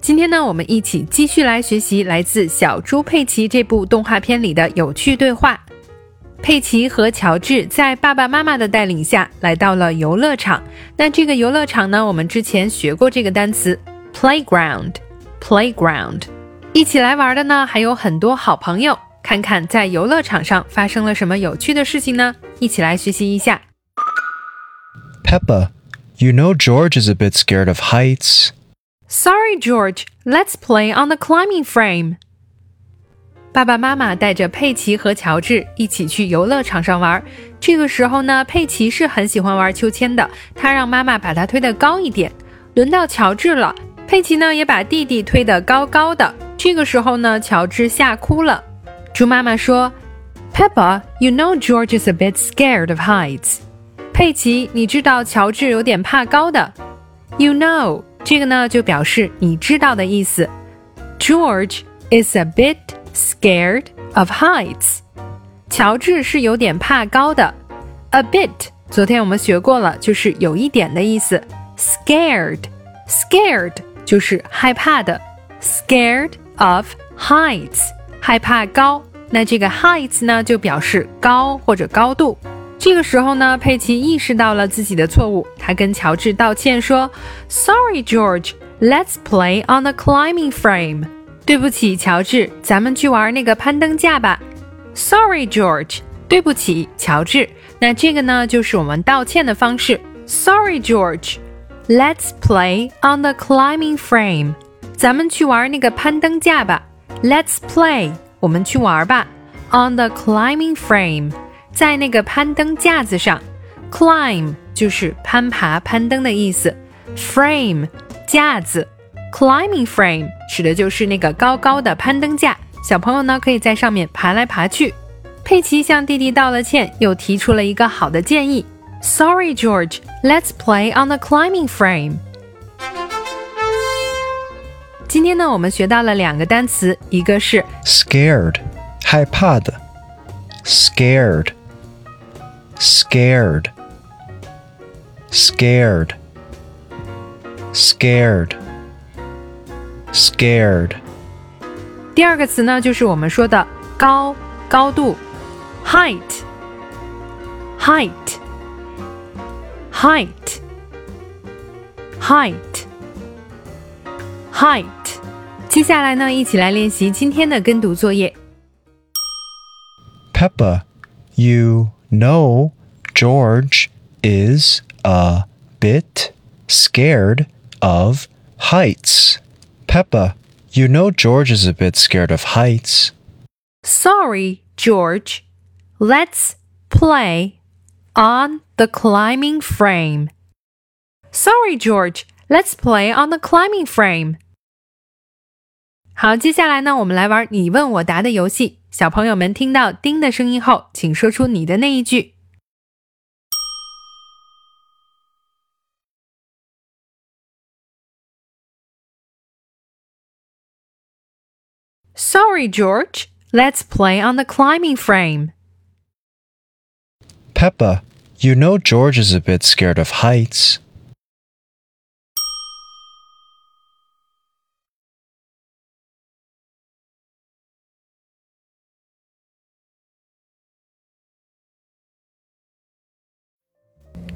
今天呢，我们一起继续来学习来自《小猪佩奇》这部动画片里的有趣对话。佩奇和乔治在爸爸妈妈的带领下来到了游乐场。那这个游乐场呢，我们之前学过这个单词 playground。playground，一起来玩的呢还有很多好朋友。看看在游乐场上发生了什么有趣的事情呢？一起来学习一下。Peppa, you know George is a bit scared of heights. Sorry, George. Let's play on the climbing frame. 爸爸妈妈带着佩奇和乔治一起去游乐场上玩。这个时候呢，佩奇是很喜欢玩秋千的，他让妈妈把他推得高一点。轮到乔治了，佩奇呢也把弟弟推得高高的。这个时候呢，乔治吓哭了。猪妈妈说：“Peppa, you know George is a bit scared of heights.” 佩奇，你知道乔治有点怕高的。You know. 这个呢，就表示你知道的意思。George is a bit scared of heights。乔治是有点怕高的。A bit，昨天我们学过了，就是有一点的意思。Scared，scared 就是害怕的。Scared of heights，害怕高。那这个 heights 呢，就表示高或者高度。 这个时候呢，佩奇意识到了自己的错误，他跟乔治道歉说：“Sorry, George. Let's play on the climbing frame.” 对不起，乔治，咱们去玩那个攀登架吧。Sorry, George. 对不起，乔治。那这个呢，就是我们道歉的方式。Sorry, George. Let's play on the climbing frame. 咱们去玩那个攀登架吧。Let's play. 我们去玩吧。On the climbing frame. 在那个攀登架子上，climb 就是攀爬、攀登的意思，frame 架子，climbing frame 指的就是那个高高的攀登架。小朋友呢可以在上面爬来爬去。佩奇向弟弟道了歉，又提出了一个好的建议：“Sorry, George, let's play on the climbing frame。”今天呢，我们学到了两个单词，一个是 scared，害怕的，scared。 scared, scared, scared, scared。第二个词呢，就是我们说的高高度，height, height, height, height, height。接下来呢，一起来练习今天的跟读作业。Peppa, you no, George is a bit scared of heights. Peppa, you know George is a bit scared of heights. Sorry, George. Let's play on the climbing frame. Sorry, George. Let's play on the climbing frame. 好，接下来呢，我们来玩你问我答的游戏。 小朋友们听到“叮”的声音后，请说出你的那一句。Sorry, George. Let's play on the climbing frame. Peppa, you know George is a bit scared of heights.